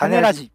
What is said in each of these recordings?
種ラジ。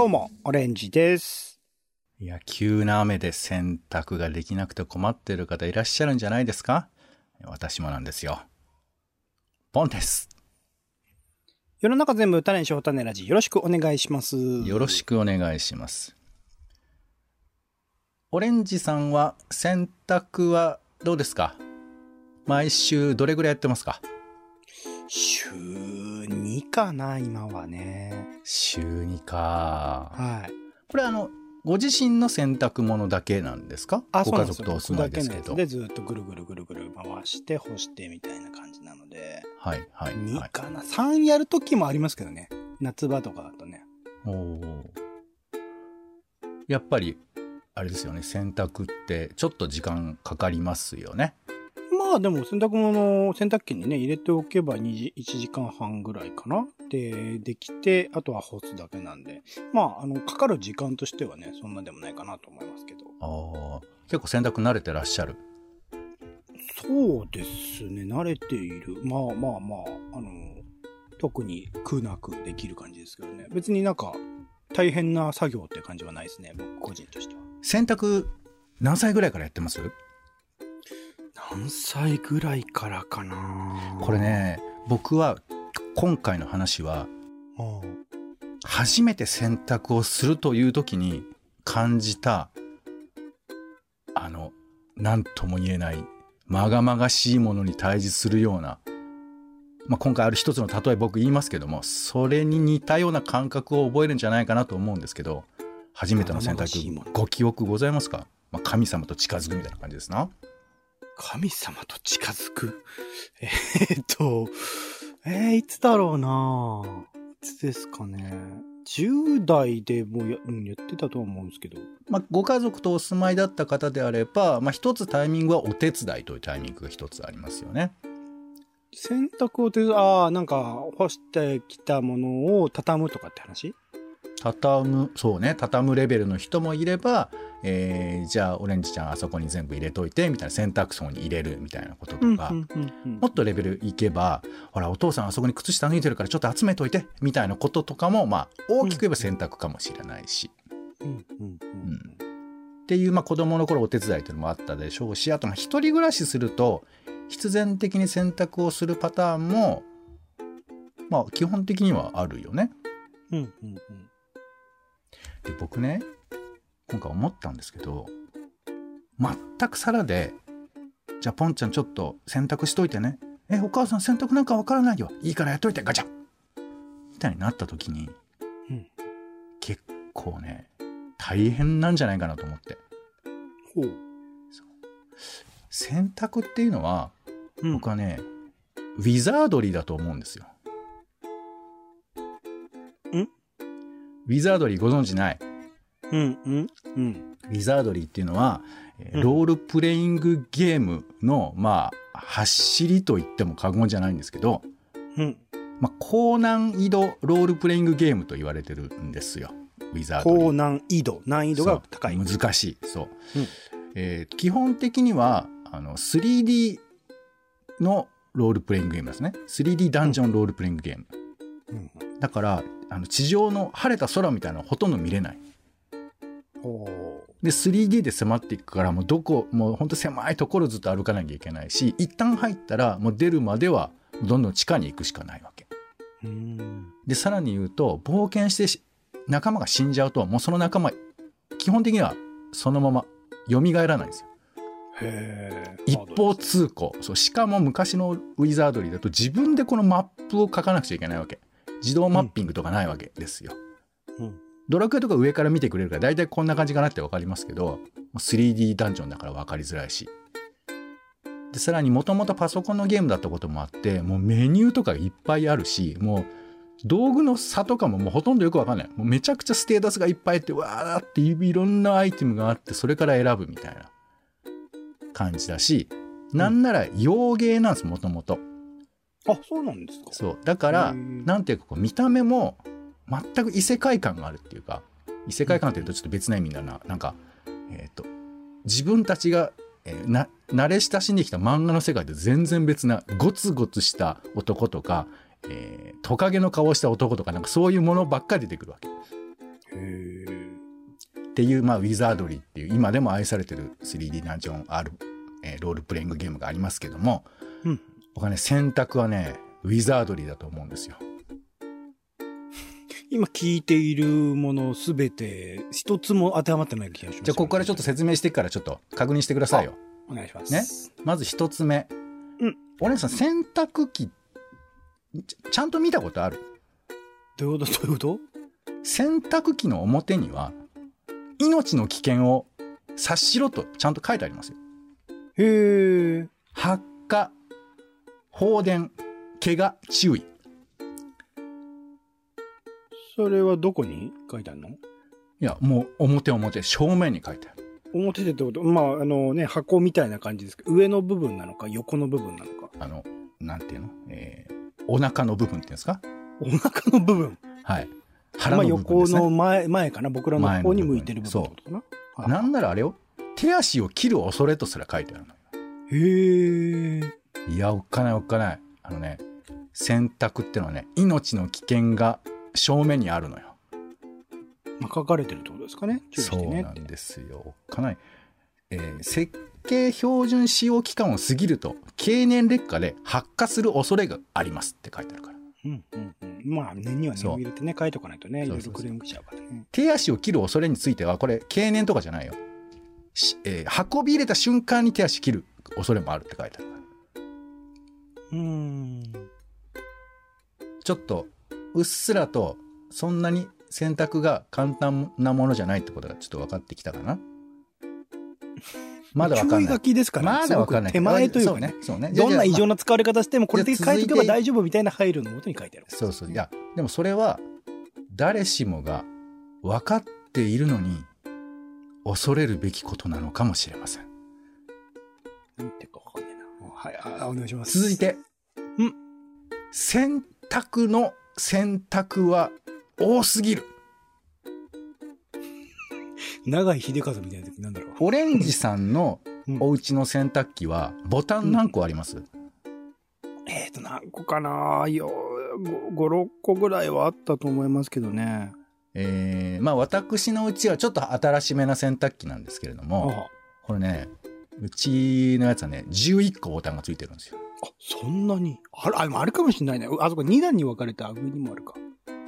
どうも、オレンジです。いや、急な雨で洗濯ができなくて困ってる方いらっしゃるんじゃないですか？私もなんですよ。ポンです。世の中全部種にしよう種ラジ。よろしくお願いします。よろしくお願いします。オレンジさんは洗濯はどうですか？毎週どれぐらいやってますか？週2かな、今はね。週2か。はい。これあの、ご自身の洗濯物だけなんですか？あ、ごそうなんですよ。家族とお住まいですけど。でずっとぐるぐるぐるぐる回して干してみたいな感じなので。はい、はい、は2い。かな？3やるときもありますけどね。夏場とかだとね。おーやっぱり、あれですよね、洗濯ってちょっと時間かかりますよね。まあでも洗濯物を洗濯機にね、入れておけば2時、1時間半ぐらいかな。で、できて、あとは干すだけなんで。まあ、あの、かかる時間としてはね、そんなでもないかなと思いますけど。ああ、結構洗濯慣れてらっしゃる？そうですね、慣れている。まあまあまあ、あの、特に苦なくできる感じですけどね。別になんか、大変な作業って感じはないですね、僕個人としては。洗濯何歳ぐらいからやってます？何歳ぐらいからかな？これ。ね、僕は今回の話は初めて洗濯をするという時に感じたあの何とも言えないまがまがしいものに対峙するような、まあ、今回ある一つの例え僕言いますけどもそれに似たような感覚を覚えるんじゃないかなと思うんですけど初めての洗まがまがしいもの濯ご記憶ございますか、まあ、神様と近づくみたいな感じですな。神様と近づく？えーっと、えー、いつだろうないつですかね。10代でもうや,、うん、やってたとは思うんですけど。まあ、ご家族とお住まいだった方であれば、まあ、一つタイミングはお手伝いというタイミングが一つありますよね。洗濯を手伝ああ、なんか干してきたものを畳むとかって話？畳む、そうね、畳むレベルの人もいれば、えー、じゃあオレンジちゃんあそこに全部入れといて、みたいな洗濯槽に入れるみたいなこととか、もっとレベルいけば、ほら、お父さんあそこに靴下脱いでるからちょっと集めといて、みたいなこととかも、まあ、大きく言えば洗濯かもしれないし、っていう、まあ、子供の頃お手伝いというのもあったでしょうし、あと、まあ、一人暮らしすると、必然的に洗濯をするパターンも、まあ、基本的にはあるよね。うんうんうんで僕ね今回思ったんですけど全く皿で「じゃあポンちゃんちょっと洗濯しといてね。えお母さん洗濯なんかわからないよ。いいからやっといてガチャ!」みたいになった時に、うん。結構ね大変なんじゃないかなと思って。ほう。洗濯っていうのはうん。僕はね、ウィザードリーだと思うんですよ。ん？ウィザードリーご存知ない？うんうんうん。ウィザードリーっていうのは、ロールプレイングゲームの、まあ、走りと言っても過言じゃないんですけど、うん。まあ、高難易度ロールプレイングゲームと言われてるんですよ。ウィザードリー。高難易度。難易度が高い。難しい。そう。うんえー基本的には、あの、3D のロールプレイングゲームですね。3D ダンジョンロールプレイングゲーム。うんだから、あの地上の晴れた空みたいなのはほとんど見れない。ほで 3D で迫っていくからもうどこもうほんと狭いところずっと歩かなきゃいけないし一旦入ったらもう出るまではどんどん地下に行くしかないわけ。でさらに言うと冒険してし仲間が死んじゃうともうその仲間基本的にはそのまま蘇らないんですよへえ。一方通行そうしかも昔のウィザードリーだと自分でこのマップを書かなくちゃいけないわけ自動マッピングとかないわけですよ、うん。ドラクエとか上から見てくれるから大体こんな感じかなって分かりますけど 3D ダンジョンだから分かりづらいし。でさらにもともとパソコンのゲームだったこともあってもうメニューとかいっぱいあるしもう道具の差とかももうほとんどよくわかんない。もうめちゃくちゃステータスがいっぱいあってわーっていろんなアイテムがあってそれから選ぶみたいな感じだしなんなら洋芸なんですもともとあ、そうなんですか。そうだからなんていうかこう見た目も全く異世界観があるっていうか異世界観っていうとちょっと別な意味だななんかえっ、と自分たちが、えーな慣れ親しんできた漫画の世界と全然別なゴツゴツした男とか、えートカゲの顔をした男とかなんかそういうものばっかり出てくるわけ。へえ。っていう、まあ、ウィザードリーっていう今でも愛されてる 3D ダンジョン R、えーロールプレイングゲームがありますけども、うん僕はね選択はねウィザードリーだと思うんですよ。今聞いているものすべて一つも当てはまってない気がします。じゃあここからちょっと説明していくからちょっと確認してくださいよ。お願いします。ねまず一つ目。うん。お姉さん洗濯機ちちゃんと見たことある？どういうこと？どういうこと？洗濯機の表には命の危険を察しろとちゃんと書いてありますよ。へえ。発火、放電、怪我、注意。それはどこに書いてあるの？いや、もう表表、正面に書いてある。表でってこと？まあ、あのね、箱みたいな感じですけど、上の部分なのか、横の部分なのか？あの、なんていうの？えー、お腹の部分っていうんですか？お腹の部分。はい。ま腹あ、の部分です、ね。横の前、前かな？僕らの方に向いてる部分ってことかな。はいなんならあれよ。手足を切る恐れとすら書いてあるのよ。へえ。いや、おっかないおっかない。あのね、洗濯ってのはね、命の危険が正面にあるのよ。まあ、書かれてるってことですかね。注意しそう。なんですよ。おっかない。えー設計標準使用期間を過ぎると、経年劣化で発火する恐れがありますって書いてあるから。うんうんうん。まあ、念には念を入れてね、書いとかないとね、いろいろクレーム来ちゃうからね。手足を切る恐れについては、これ、経年とかじゃないよ。しえー運び入れた瞬間に手足切る恐れもあるって書いてあるから。うーん。ちょっと、うっすらと、そんなに選択が簡単なものじゃないってことがちょっと分かってきたかな？まだ分かんない注意書。きですからまだ分かんない。手前というかね。そうね。どんな異常な。な使われ方しても、これで書いとけば大丈夫みたいな配慮のもとに書いてある。そうそう。いや、でもそれは、誰しもが分かっているのに、恐れるべきことなのかもしれません。なんてかわかんないな。はい、あお願いします。続い。て、うん選択の選択は多すぎる。長井秀和みたいな時なんだろう。オレンジさんのうんお家の洗濯機はボタン何個あります、えっ、と、何個かなよ、5、6個ぐらいはあったと思いますけどね。えーまあ私のうちはちょっと新しめな洗濯機なんですけれども、あこれね、うちのやつはね、11個ボタンがついてるんですよ。あ、そんなに？あれ、あ、でもあるかもしれないね。あそこ2段に分かれた上にもあるか。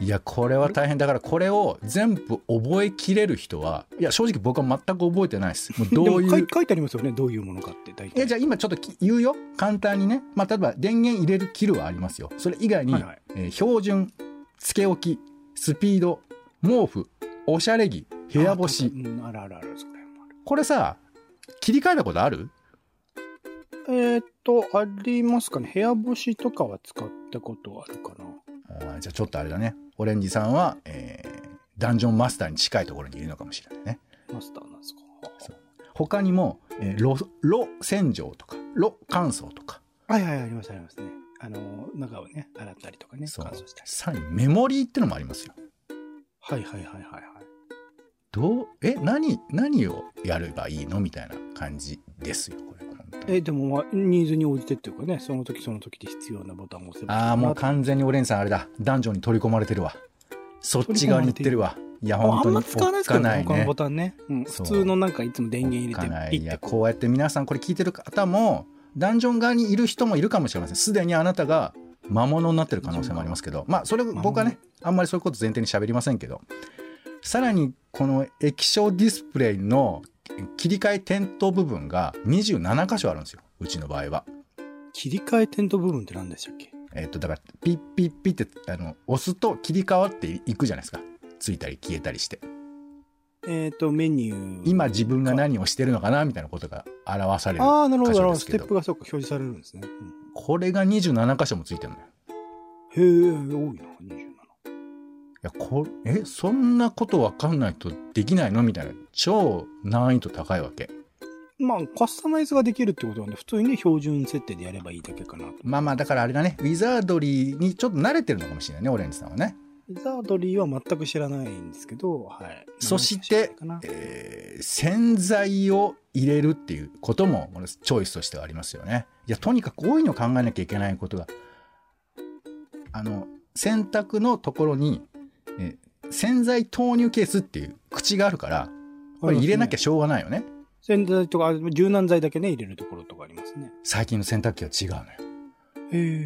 いや、これは大変だから、これを全部覚えきれる人は、いや、正直僕は全く覚えてないです。もうどういう。い書いてありますよね。どういうものかって、大体。え、じゃあ今ちょっとき言うよ？簡単にね。まあ、例えば電源入れる切るはありますよ。それ以外に、はいはいえー標準、つけ置き、スピード、毛布、おしゃれ着、部屋干し。あうん、あるあるある、それもある。これさ、切り替えたことある？えーっと、ありますかね。部屋干しとかは使ったことあるかな。あーじゃあちょっとあれだね。オレンジさんは、えーダンジョンマスターに近いところにいるのかもしれないね。マスターなんですか。そう他にも、えー洗浄とか、炉乾燥とか、はいはい、ありますありますね。あの、中をね、洗ったりとかね、そう乾燥したり。さらにメモリーってのもありますよ。はいはいはいはいはい。どう、え、何、何をやればいいのみたいな感じですよ、これ。本当にえ、でも、まあ、ニーズに応じてっていうかね、その時その時で必要なボタンを押せばああ、もう完全にオレンジさんあれだ。ダンジョンに取り込まれてるわ。そっち側に行ってるわ。いや、あ本当に。あんま使わないですかないね他のボ。タンね。うん、普通のなんかいつも電源入れおっかないいや、こうやって皆さんこれ聞いてる方も、ダンジョン側にいる人もいるかもしれません。すでにあなたが魔物になってる可能性もありますけど、まあ、それ、僕はね、あんまりそういうこと前提に喋りませんけど、さらに、この液晶ディスプレイの切り替え点灯部分が27箇所あるんですよ。うちの場合は。う切り替え点灯部分って何でしたっけ？えっ、と、だから、ピッピッピッって、あの、押すと切り替わっていくじゃないですか。ついたり消えたりして。えっ、と、メニュー。今自分が何をしてるのかなみたいなことが表されるああ、なるほどステップがそうか、表示されるんですね。うんこれが27箇所もついてるのよへえ、多いな、27。いやこえそんなこと分かんないとできないの？みたいな。超難易度高いわけ。まあ、カスタマイズができるってことなんで、普通にね、標準設定でやればいいだけかなと。まあまあだからあれだね。ウィザードリーにちょっと慣れてるのかもしれないねオレンジさんはね。ウィザードリーは全く知らないんですけど、はい。そしてえー洗剤を入れるっていうこともチョイスとしてはありますよね。いやとにかく多いの考えなきゃいけないことがあの洗濯のところに、えー洗剤投入ケースっていう口があるからこれ入れなきゃしょうがないよね。洗剤とか、柔軟剤だけね、入れるところとかありますね。最近の洗濯機は違うの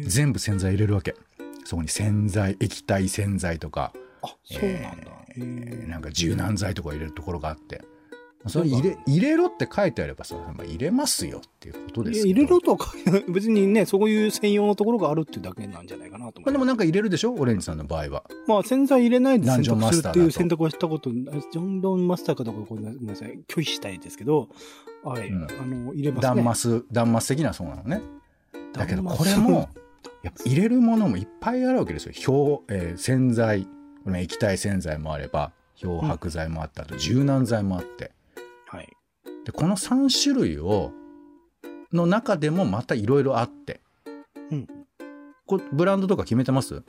よ。全部洗剤入れるわけ。そこに洗剤液体洗剤とか、あ、そうなんだ。えーなんか柔軟剤とか入れるところがあってそれ入れ入れろって書いてあればさ、まあ、入れますよっていうことです入れろとは別にね、そういう専用のところがあるっていうだけなんじゃないかなと思いまあでもなんか入れるでしょ？オレンジさんの場合は。まあ、洗剤入れないで洗濯するスターだと。っていう選択はしたこと、ジョンドンマスターかどうかごめんなさい、拒否したいですけど、はい、うん。あの、入れますね。ダンマスダンマス的なそうなのね。だけどこれもやっぱ入れるものもいっぱいあるわけですよ。漂、えー洗剤。液体洗剤もあれば漂白剤もあったあと柔軟剤もあって。はい。でこの3種類をの中でもまたいろいろあって。うん。こブランドとか決めてます？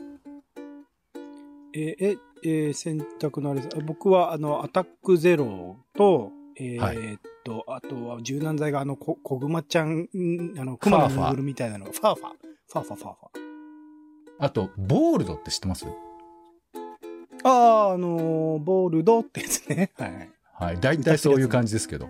えーえ、えー選択のあれです。僕は、あの、アタックゼロと、えーはい。えっと、あとは柔軟剤が、あの、こ、こぐまちゃん、んあの、クマのぬいぐるみたいなの。が、ファーファー、ファーファー、ファーファー。あとボールドって知ってます？ああ、あのーボールドってやつね。はい。はい。大体そういう感じですけど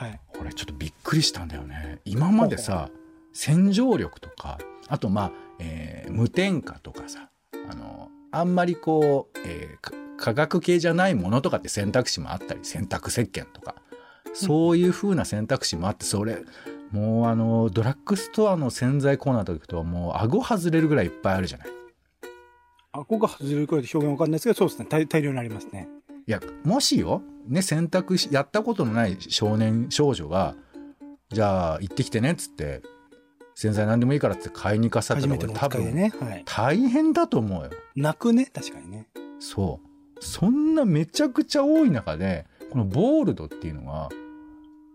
はい。これちょっとびっくりしたんだよね今までさ洗浄力とかあとまあ、えー無添加とかさあのあんまりこう、えーか化学系じゃないものとかって選択肢もあったり洗濯石鹸とかそういう風な選択肢もあってそれもうあのドラッグストアの洗剤コーナーとか行くともう顎外れるぐらいいっぱいあるじゃないあ、ここが外れるくらいで表現わかんないですけど、そうですね。大大量になりますね。いやもしよ、ね、洗濯しやったことのない少年少女がじゃあ行ってきてねっつって洗剤何でもいいからって買いに行かさったら初めてのお多分。大変だと思うよ泣くね。確かにね。そうそんなめちゃくちゃ多い中でこのボールドっていうのが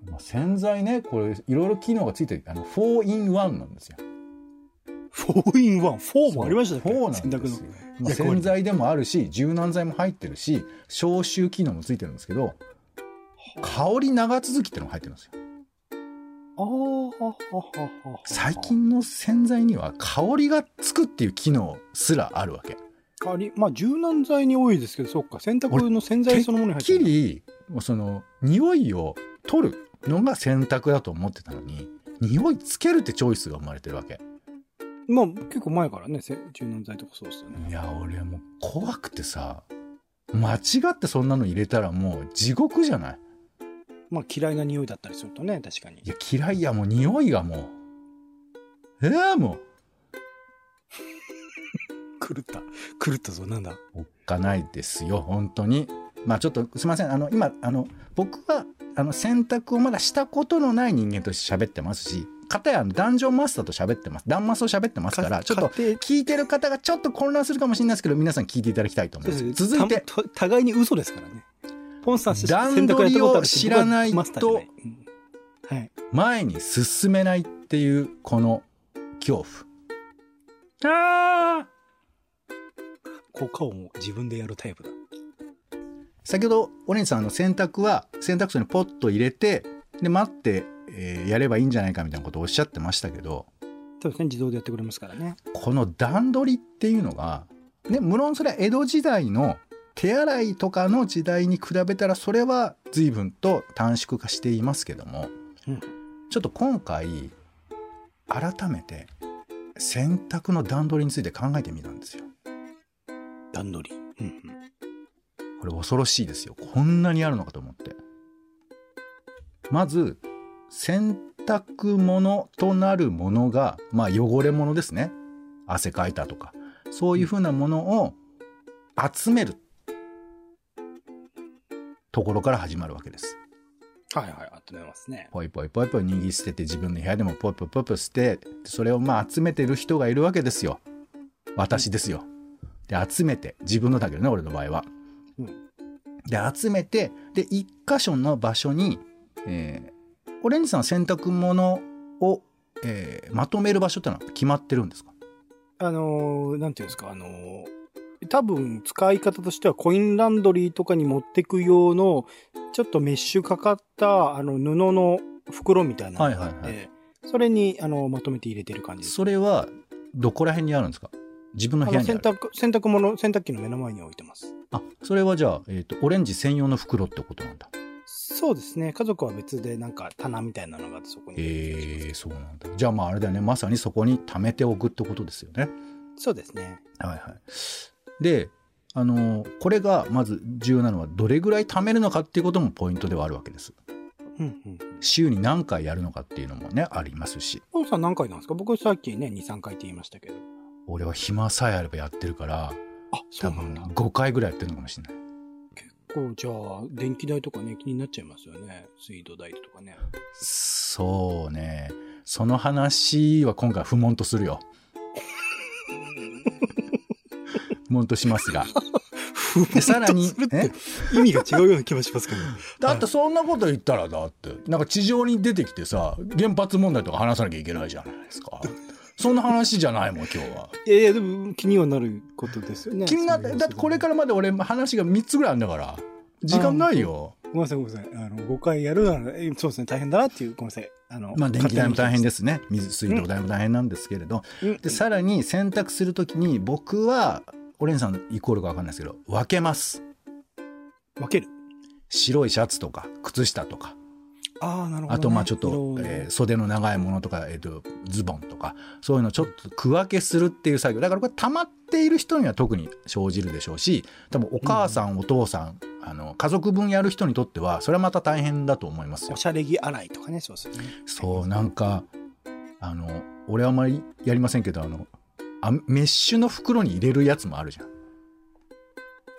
まあ洗剤ねこれいろいろ機能がついてるあの4 in 1なんですよ4 in 1。4もありましたっけ？4なんですよ。洗剤でもあるし柔軟剤も入ってるし消臭機能もついてるんですけど香り長続きってのが入ってるんです最。近の洗剤には香りがつくっていう機能すらあるわけ。あり、まあ、柔軟剤に多いですけど、そっか。洗濯の洗剤そのものに入ってきる。りその匂いを取るのが洗濯だと思ってたのに匂いつけるってチョイスが生まれてるわけ。まあ、結構前からね、せ柔軟剤とかそうですよね。いや俺もう怖くてさ間違ってそんなの入れたらもう地獄じゃない？まあ、嫌いな匂いだったりするとね、確かにい。や嫌いやもう匂いがもうえー、も 狂った。狂ったぞ、なんだ？うおっかないですよ本当に。まあちょっとすいませんあの今あの僕はあの選択をまだしたことのない人間として喋ってますし片やダンジョンマスターと喋ってます。ダンマスを喋ってますからちょっと聞いてる方がちょっと混乱するかもしれないですけど皆さん聞いていただきたいと思います。続いてた互いに嘘ですからね。ポンさん段取りを知らないと。前に進めないっていうこの恐怖。あ効果音を自分でやるタイプだ。先ほどオレンジさんあの洗濯は洗濯槽にポッと入れてで待って、えーやればいいんじゃないかみたいなことをおっしゃってましたけどそうですね、自動でやってくれますからね。この段取りっていうのが、ね、無論それは江戸時代の手洗いとかの時代に比べたらそれは随分と短縮化していますけども、うんちょっと今回改めて洗濯の段取りについて考えてみたんですよ。段取り。うんうんこれ恐ろしいですよ。こんなにあるのかと思って。まず洗濯物となるものがまあ汚れ物ですね。汗かいたとか。そういうふうなものを集める。ところから始まるわけです。はいはい、温めますね。ポイポイポイポイ握り捨てて自分の部屋でもポイポイポイポイ捨てそれをまあ集めてる人がいるわけですよ。私ですよ。で集めて自分のだけどね俺の場合は、うん。で集めてで一箇所の場所に、えー、オレンジさんは洗濯物を、えーまとめる場所ってのは決まってるんですか？あのーなんていうんですか、あのー多分使い方としてはコインランドリーとかに持ってく用の、ちょっとメッシュかかった、あの、布の袋みたいなのがあって、はいはいそれに、あの、まとめて入れてる感じです。それはどこら辺にあるんですか？自分のあ部屋にある。の洗濯、洗濯物、洗濯機の目の前に置いてます。あそれはじゃあ、えー、とオレンジ専用の袋ってことなんだそうですね。家族は別でなんか棚みたいなのがそこに入れてる気がしますえー、そうなんだじゃあまああれだよねまさにそこに貯めておくってことですよねそうですね。はいはいであのこれがまず重要なのはどれぐらい貯めるのかっていうこともポイントではあるわけですうんうん。週に何回やるのかっていうのもねありますしポンさん何回なんですか？僕さっきね、2、3回って言いましたけど。俺は暇さえあればやってるからあ、そ多分うなんだ。5回ぐらいやってるのかもしれない結構じゃあ、電気代とかね、気になっちゃいますよね。水道代とかね。そうねその話は今回不問とするよ 不問としますがでさらにそれっえ？て意味が違うような気もしますけど。だってそんなこと言ったらだってなんか地上に出てきてさ原発問題とか話さなきゃいけないじゃないですかそんな話じゃないもん今日はいやいや、でも気にはなることですよね。気になってだってこれからまで俺話が3つぐらいあるんだから時間ないよごめんなさい、ごめんなさい。あの、5回やるなら、えそうですね、大変だなっていう、ごめんなさい。あの、まあ電気代も大変でですね水水道代も大変なんですけれど、す。でさらに洗濯するときに僕はオレンジさんイコールか分かんないですけど分けます分ける。白いシャツとか靴下とかああ、なるほど、ね。あとまあちょっと、えー袖の長いものとか、えー、とズボンとかそういうのをちょっと区分けするっていう作業だからこれ溜まっている人には特に生じるでしょうし多分お母さん、お父さんあの家族分やる人にとってはそれはまた大変だと思いますよお。しゃれ着洗いとかね、そうですよね。そうなんかあの俺はあんまりやりませんけどあのあメッシュの袋に入れるやつもあるじゃん。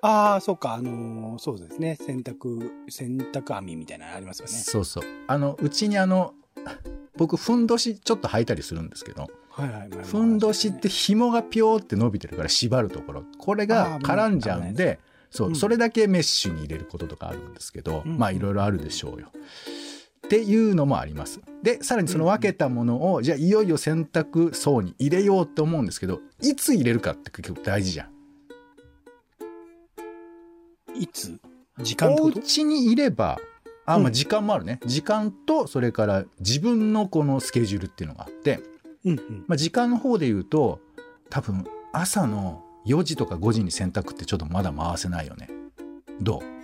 ああ、そうか、あのーそうですね。洗濯、洗濯網みたいなのありますよね。そうそうあのうちにあの 僕ふんどしちょっと履いたりするんですけどはいはい。まあふんどしって紐がピョーって伸びてるから縛るところこれが絡んじゃうんでそう、うんそれだけメッシュに入れることとかあるんですけど、うんまあいろいろあるでしょうよ。っていうのもあります。でさらにその分けたものを、じゃあいよいよ洗濯槽に入れようって思うんですけどいつ入れるかって結構大事じゃん。いつ？時間お家にいればあ、まあ、うん。時間もあるね、時間とそれから自分のこのスケジュールっていうのがあって、うんうん。まあ、時間の方で言うと多分朝の4時とか5時に洗濯ってちょっとまだ回せないよね。どう？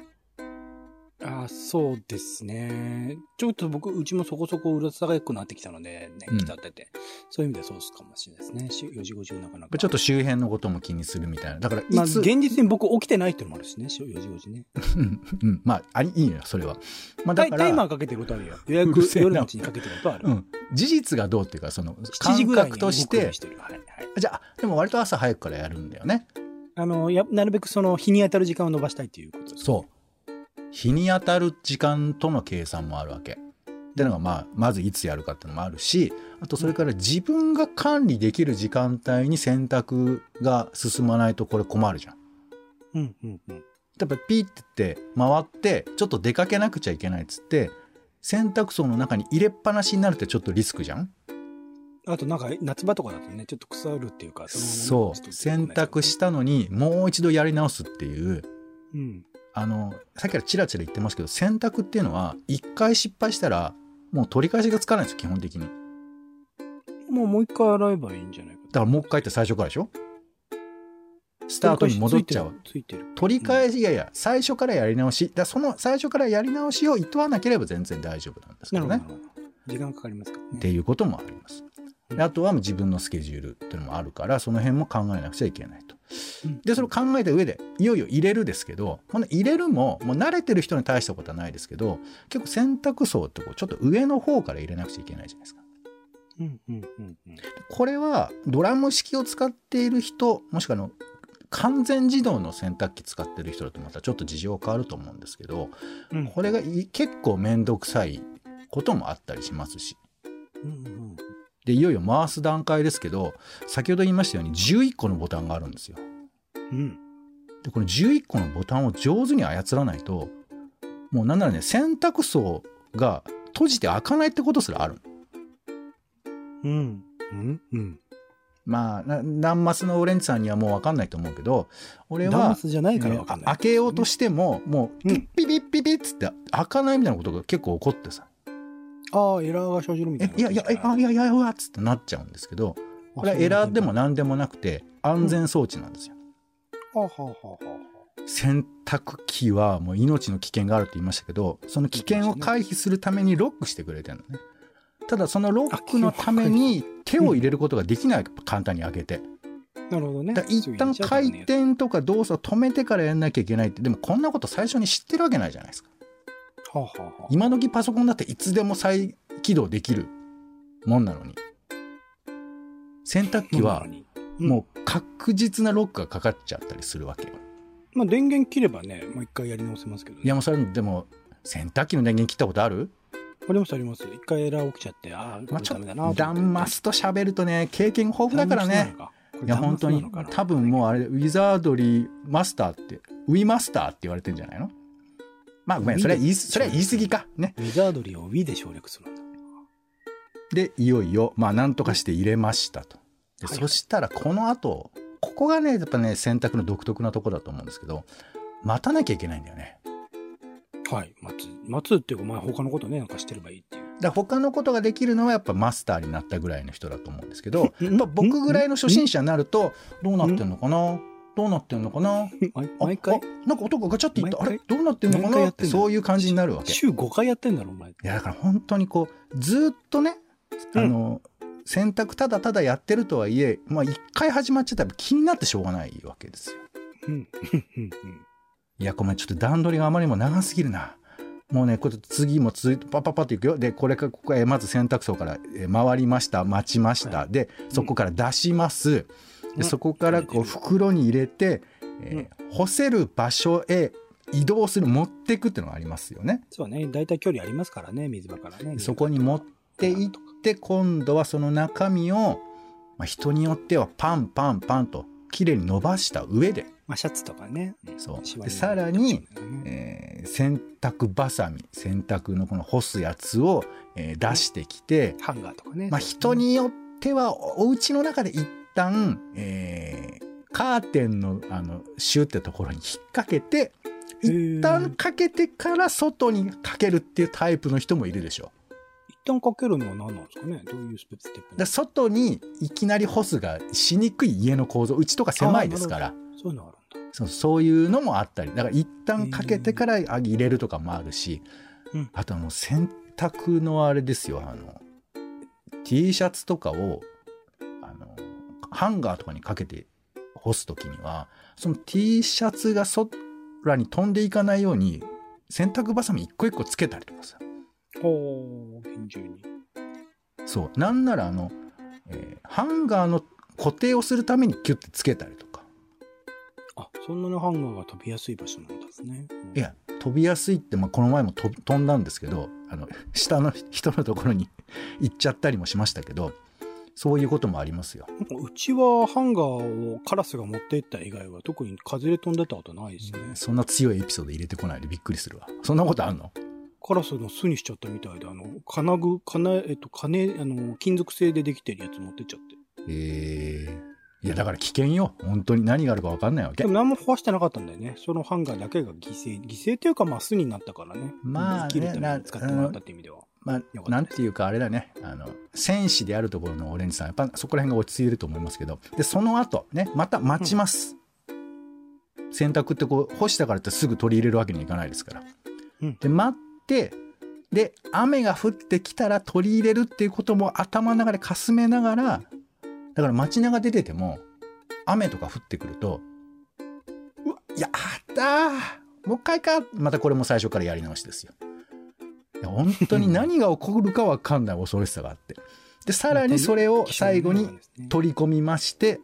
ああ、そうですね。ちょっと僕、うちもそこそこうるさくなってきたので、ね、うん来たってて、そういう意味ではそうかもしれないですね。し4時5時なかなか。ちょっと周辺のことも気にするみたいなだからいまあ、つ、現実に僕起きてないっていうのもあるしね、4時5時ね。うんうんまあありいいのよそれは、まあ、だタイからタイマーかけてることあるよ。予約夜のうちにかけてることある。うん、事実がどうっていうかその7時感ぐらいに覚としてしてる。はいはい。じゃあでも割と朝早くからやるんだよねあの、や、なるべくその日に当たる時間を伸ばしたいっていうことです、ね。そう日に当たる時間との計算もあるわけ。っていうのが、まあ、まずいつやるかっていうのもあるしあとそれから自分が管理できる時間帯に洗濯が進まないとこれ困るじゃん。うんうんうん。やっぱピーってって回ってちょっと出かけなくちゃいけないっつって洗濯槽の中に入れっぱなしになるってちょっとリスクじゃんあとなんか夏場とかだとね、ちょっと腐るっていうか、そう洗濯したのにもう一度やり直すっていううん。あのさっきからチラチラ言ってますけど洗濯っていうのは一回失敗したらもう取り返しがつかないんですよ基本的にだかもうもう一回洗えばいいんじゃないからもう一回って最初からでしょ？スタートに戻っちゃうついてる。取り返し、いやいや最初からやり直しだその最初からやり直しをいとわなければ全然大丈夫なんですけどね。時間かかりますからね。っていうこともあります。であとは自分のスケジュールっていうのもあるからその辺も考えなくちゃいけないと。うんでそれを考えた上でいよいよ入れるですけどこの入れるももう慣れてる人に大したことはないですけど結構洗濯槽ってこうちょっと上の方から入れなくちゃいけないじゃないですか。うんうんうんうん。これはドラム式を使っている人もしくはあの完全自動の洗濯機使ってる人だとまたちょっと事情変わると思うんですけど、うんこれがい結構めんどくさいこともあったりしますし。うんうんで、いよいよ回す段階ですけど、先ほど言いましたように11個のボタンがあるんですよ。うん。で、この11個のボタンを上手に操らないと、もうなんならね、洗濯槽が閉じて開かないってことすらある。うん。うん。うん。まあ、なダンマスのオレンジさんにはもうわかんないと思うけど、俺は。開けようとしても、もう、うんピッピピッピピッつって開かないみたいなことが結構起こってさ、ああ、エラーが生じるみたいな、。えいやいや、えあいやいやいや、つってなっちゃうんですけど、これはエラーでも何でもなくて、安全装置なんですよ。はあ、はあはあは洗濯機はもう命の危険があるって言いましたけど、その危険を回避するためにロックしてくれてるのね。ただそのロックのために手を入れることができない、簡単に開けて。あ、なるほどね。一旦回転とか動作を止めてからやんなきゃいけないって、でもこんなこと最初に知ってるわけないじゃないですか。はあ、はあはあ、今時パソコンだっていつでも再起動できるもんなのに。洗濯機はうんもう確実なロックがかかっちゃったりするわけよ。まあ電源切ればね、もう一回やり直せますけどね。いやもうそれでも洗濯機の電源切ったことある？ありますあります。一回エラー起きちゃって、ああ、こまあ、ちょっとダンマスと喋るとね経験豊富だからね。いや本当に多分もうあれウィザードリーマスターってウィマスターって言われてんじゃないの？まあごめんそれは言いそれは言い過ぎかねウィザードリーを Wii で省略するんだ。でいよいよまあなんとかして入れましたとで、はいそしたらこの後ここがねやっぱね選択の独特なとこだと思うんですけど待たなきゃいけないんだよねはい。待つ。待つっていうか、まあ他のことね、なんかしてればいいっていう。だから他のことができるのはやっぱマスターになったぐらいの人だと思うんですけどうんやっぱ僕ぐらいの初心者になるとどうなってんのかな？どうなってんのかな？毎回？あなんか音がガチャっていった。あれ？どうなってんのかな？ってそういう感じになるわけ。い週5回やってんだろ、お前。やだから本当にこうずーっとねあの、選択ただただやってるとはいえまあ一回始まっちゃったら気になってしょうがないわけですよ。いやごめんちょっと段取りがあまりにも長すぎるな。もうねこれ次も続いてパッパッパっていくよ。でこれからここへまず洗濯槽からえー回りました待ちました、でそこから出します、うんでそこからこう袋に入れて、えー干せる場所へ移動する持っていくっていうのがありますよね。そうね。だいたい距離ありますからね、水場からね。そこに持っていって今度はその中身を、まあ、人によってはパンパンパンときれいに伸ばした上で、まあ、シャツとかね。そうでさらに、えー洗濯バサミ洗濯のこの干すやつを、えー出してきて、ハンガーとかね。まあ、人によってはおお家の中で一旦、えーカーテンのあのシューってところに引っ掛けて一旦かけてから外にかけるっていうタイプの人もいるでしょ。一旦かけるのは何なんですかね？どういうステッ外にいきなり干すがしにくい家の構造うちとか狭いですから。そういうのあるんだ。そうそういうのもあったり。だから一旦かけてからあ入れるとかもあるし、うん。あと洗濯のあれですよ。あの T シャツとかをハンガーとかにかけて干す時にはその T シャツが空に飛んでいかないように洗濯バサミ一個一個つけたりとかさほう、厳重に。そうなんならあの、えーハンガーの固定をするためにキュッてつけたりとかあ、そんなにハンガーが飛びやすい場所なんですね。うんいや飛びやすいって、まあ、この前も飛飛んだんですけどあの下の人のところに 行っちゃったりもしましたけどそういうこともありますよ。うちはハンガーをカラスが持っていった以外は特に風で飛んでたことないですね。そんな強いエピソード入れてこないでびっくりするわ。そんなことあんの？カラスの巣にしちゃったみたいで、あの、金具、金、えっと、金、あの、金属製でできてるやつ持ってっちゃって。えー、いやだから危険よ。本当に何があるか分かんないわけでも。何も壊してなかったんだよね。そのハンガーだけが犠牲、犠牲っていうか、まあ、巣になったからね。まあね生きるために使ってもらったって意味では。まあ、なんていうかあれだね。あの、戦士であるところのオレンジさん、やっぱそこら辺が落ち着いてると思いますけど。で、その後、ね、また待ちます。洗濯ってこう、干したからってすぐ取り入れるわけにはいかないですから。うんで、待って、で、雨が降ってきたら取り入れるっていうことも頭の中でかすめながら、だから街中出てても、雨とか降ってくると、うわ、やったーもう一回かまたこれも最初からやり直しですよ。本当に何が起こるか分かんない恐ろしさがあって。で、さらにそれを最後に取り込みまして、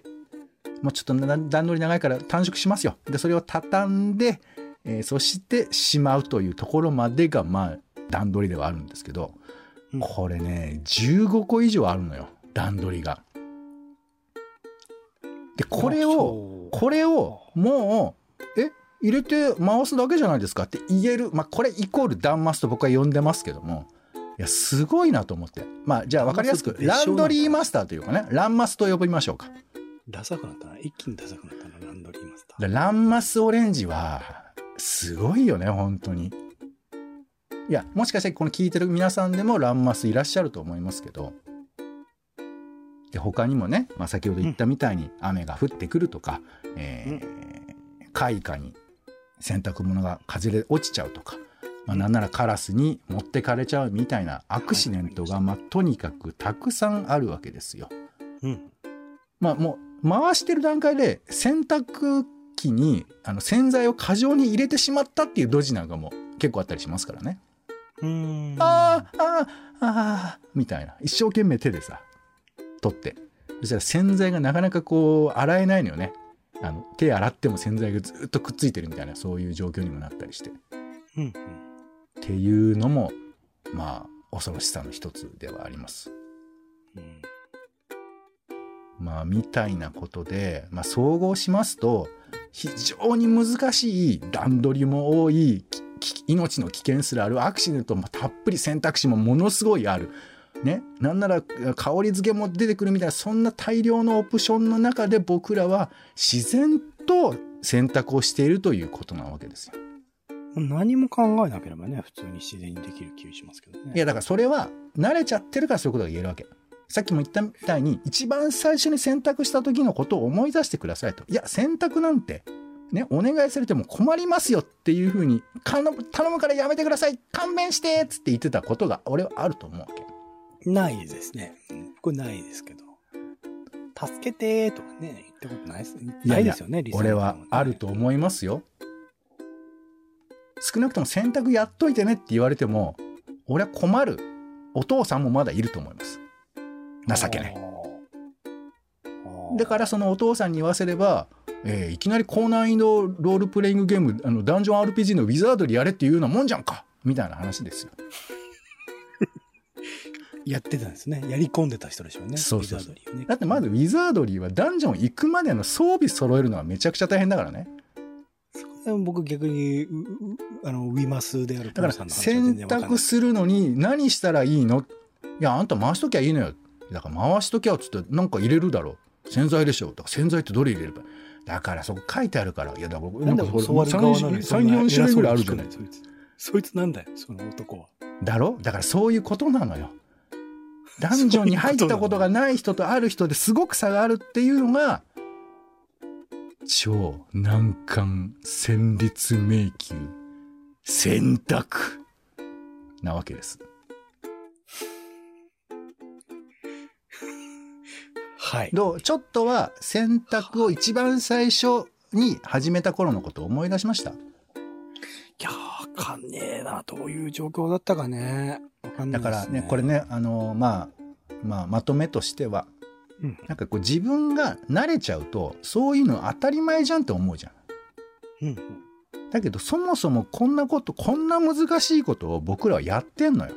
もうちょっとな段取り長いから短縮しますよ。で、それを畳んで、えーそしてしまうというところまでが、まあ、段取りではあるんですけど、うんこれね、15個以上あるのよ。段取りが。で、これを、これをもう、え入れて回すだけじゃないですかって言える。まあ、これイコールダンマスと僕は呼んでますけども、いや、すごいなと思って。まあ、じゃあ分かりやすく、ランドリーマスターというかね、ランマスと呼びましょうか。ダサくなったな。一気にダサくなったな、ランドリーマスター。でランマスオレンジは、すごいよね、本当に。いや、もしかしてこの聞いてる皆さんでもランマスいらっしゃると思いますけど、で、他にもね、まあ、先ほど言ったみたいに雨が降ってくるとか、えー開花に洗濯物が風で落ちちゃうとか、まあ、なんならカラスに持ってかれちゃうみたいなアクシデントが、まあ、とにかくたくさんあるわけですよ。うん。まあもう回してる段階で洗濯機にあの洗剤を過剰に入れてしまったっていうドジなんかも結構あったりしますからね。うーん。あーあーあーみたいな一生懸命手でさ取ってそしたら洗剤がなかなかこう洗えないのよね。あの手洗っても洗剤がずっとくっついてるみたいなそういう状況にもなったりして。っうんうん。ていうのもまあ恐ろしさの一つではあります。うんまあ、みたいなことで、まあ、総合しますと、非常に難しい段取りも多い、命の危険すらある、アクシデントもたっぷり選択肢もものすごいある。ね、なんなら香り付けも出てくるみたいな、そんな大量のオプションの中で僕らは自然と選択をしているということなわけですよ。何も考えなければね、普通に自然にできる気がしますけどね。いや、だからそれは慣れちゃってるからそういうことが言えるわけ。さっきも言ったみたいに、一番最初に選択した時のことを思い出してくださいと。いや、選択なんて、ね、お願いされても困りますよっていうふうに、頼む頼むからやめてください勘弁してっつって言ってたことが、俺はあると思うわけ。ないですね。うんこれないですけど。助けてーとかね、言ったことないです。いやないですよね、リサイ俺はあると思いますよ。少なくとも選択やっといてねって言われても、俺は困るお父さんもまだいると思います。情けない。だからそのお父さんに言わせれば、えーいきなり高難易度ロールプレイングゲームあのダンジョン RPG のウィザードリーやれっていうようなもんじゃんかみたいな話ですよ。やってたんですね。やり込んでた人でしょうね。そうそうそうねだってまずウィザードリーはダンジョン行くまでの装備揃えるのはめちゃくちゃ大変だからね。僕逆に、あの、ウィマスであるだから選択するのに何したらいいの？いやあんた回しときゃいいのよ。だから回しときゃっつってなんか入れるだろう。洗剤でしょ。だから洗剤ってどれ入れればだからそこ書いてあるから。いやだからなんだよ、教わる側なのにそんな3、4種類ぐらいあるじゃない？そいつなんだよ、その男は。だろ？だからそういうことなのよ。ダンジョンに入ったことがない人とある人ですごく差があるっていうのが、超難関戦慄迷宮選択なわけです。はい。どう？ちょっとは選択を一番最初に始めた頃のことを思い出しました？いやー、わかんねえな。どういう状況だったかね。わかんないですだからね、これ。ね、あの、まあ、まあ、まとめとしては、うん。なんかこう自分が慣れちゃうと、そういうの当たり前じゃんって思うじゃん。うん。だけどそもそもこんなことこんな難しいことを僕らはやってんのよ。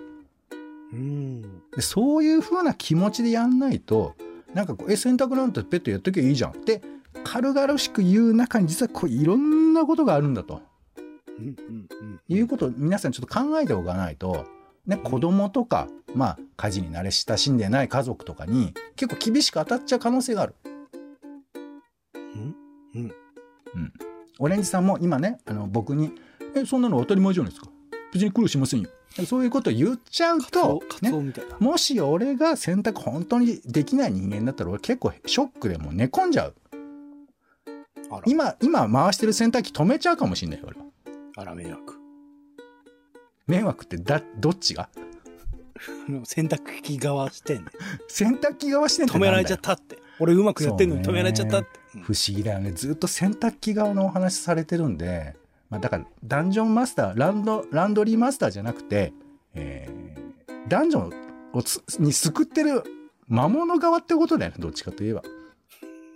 うん。でそういう風な気持ちでやんないとなんかこう「え洗濯なんてペットやっときゃいいじゃん」って軽々しく言う中に実はこういろんなことがあるんだとうん。うん。うん。いうことを皆さんちょっと考えておかないと、ね、子供とか、まあ家事に慣れ親しんでない家族とかに結構厳しく当たっちゃう可能性がある。うん？うん。オレンジさんも今ねあの僕に「えそんなの当たり前じゃないですか別に苦労しませんよ」そういうことを言っちゃうと、ね。もし俺が選択本当にできない人間だったら俺結構ショックでもう寝込んじゃう今今回してる洗濯機止めちゃうかもしんないよ俺はあら、迷惑。迷惑ってだどっちが？洗濯機側してんね。洗濯機側してん止められちゃったって。俺うまくやってんのに止められちゃったって。うん不思議だよねずっと洗濯機側のお話されてるんで、まあ、だからダンジョンマスターランドランドリーマスターじゃなくて、えーダンジョンをつに救ってる魔物側ってことだよねどっちかといえば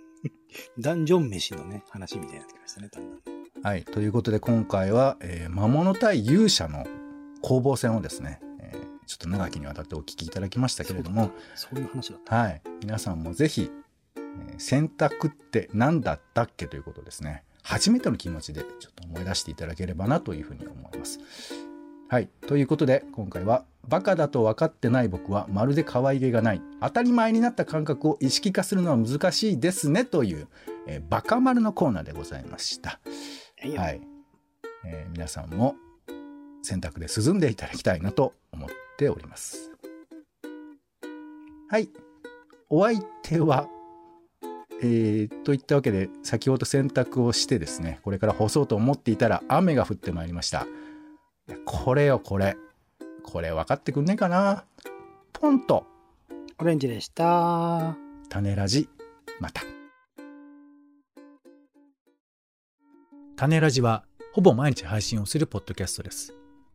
ダンジョン飯のね、話みたいになってきましたね、だんだんね。はい。ということで今回は、えー魔物対勇者の攻防戦をですね、えーちょっと長きにわたってお聞きいただきましたけれども、そういう話だった。はい。皆さんもぜひ、えー選択って何だったっけということをですね、初めての気持ちでちょっと思い出していただければなというふうに思います。はい。ということで、今回は、バカだと分かってない僕はまるで可愛げがない。当たり前になった感覚を意識化するのは難しいですねという、えーバカ丸のコーナーでございました。はい、えー皆さんも選択で進んでいただきたいなと思っております。はい。お相手は、えーといったわけで、先ほど選択をしてですね、これから干そうと思っていたら雨が降ってまいりました。これよ、これ。これ分かってくんねえかなポンと、オレンジでした。種ラジ、また。種ラジはほぼ毎日配信をするポッドキャストです。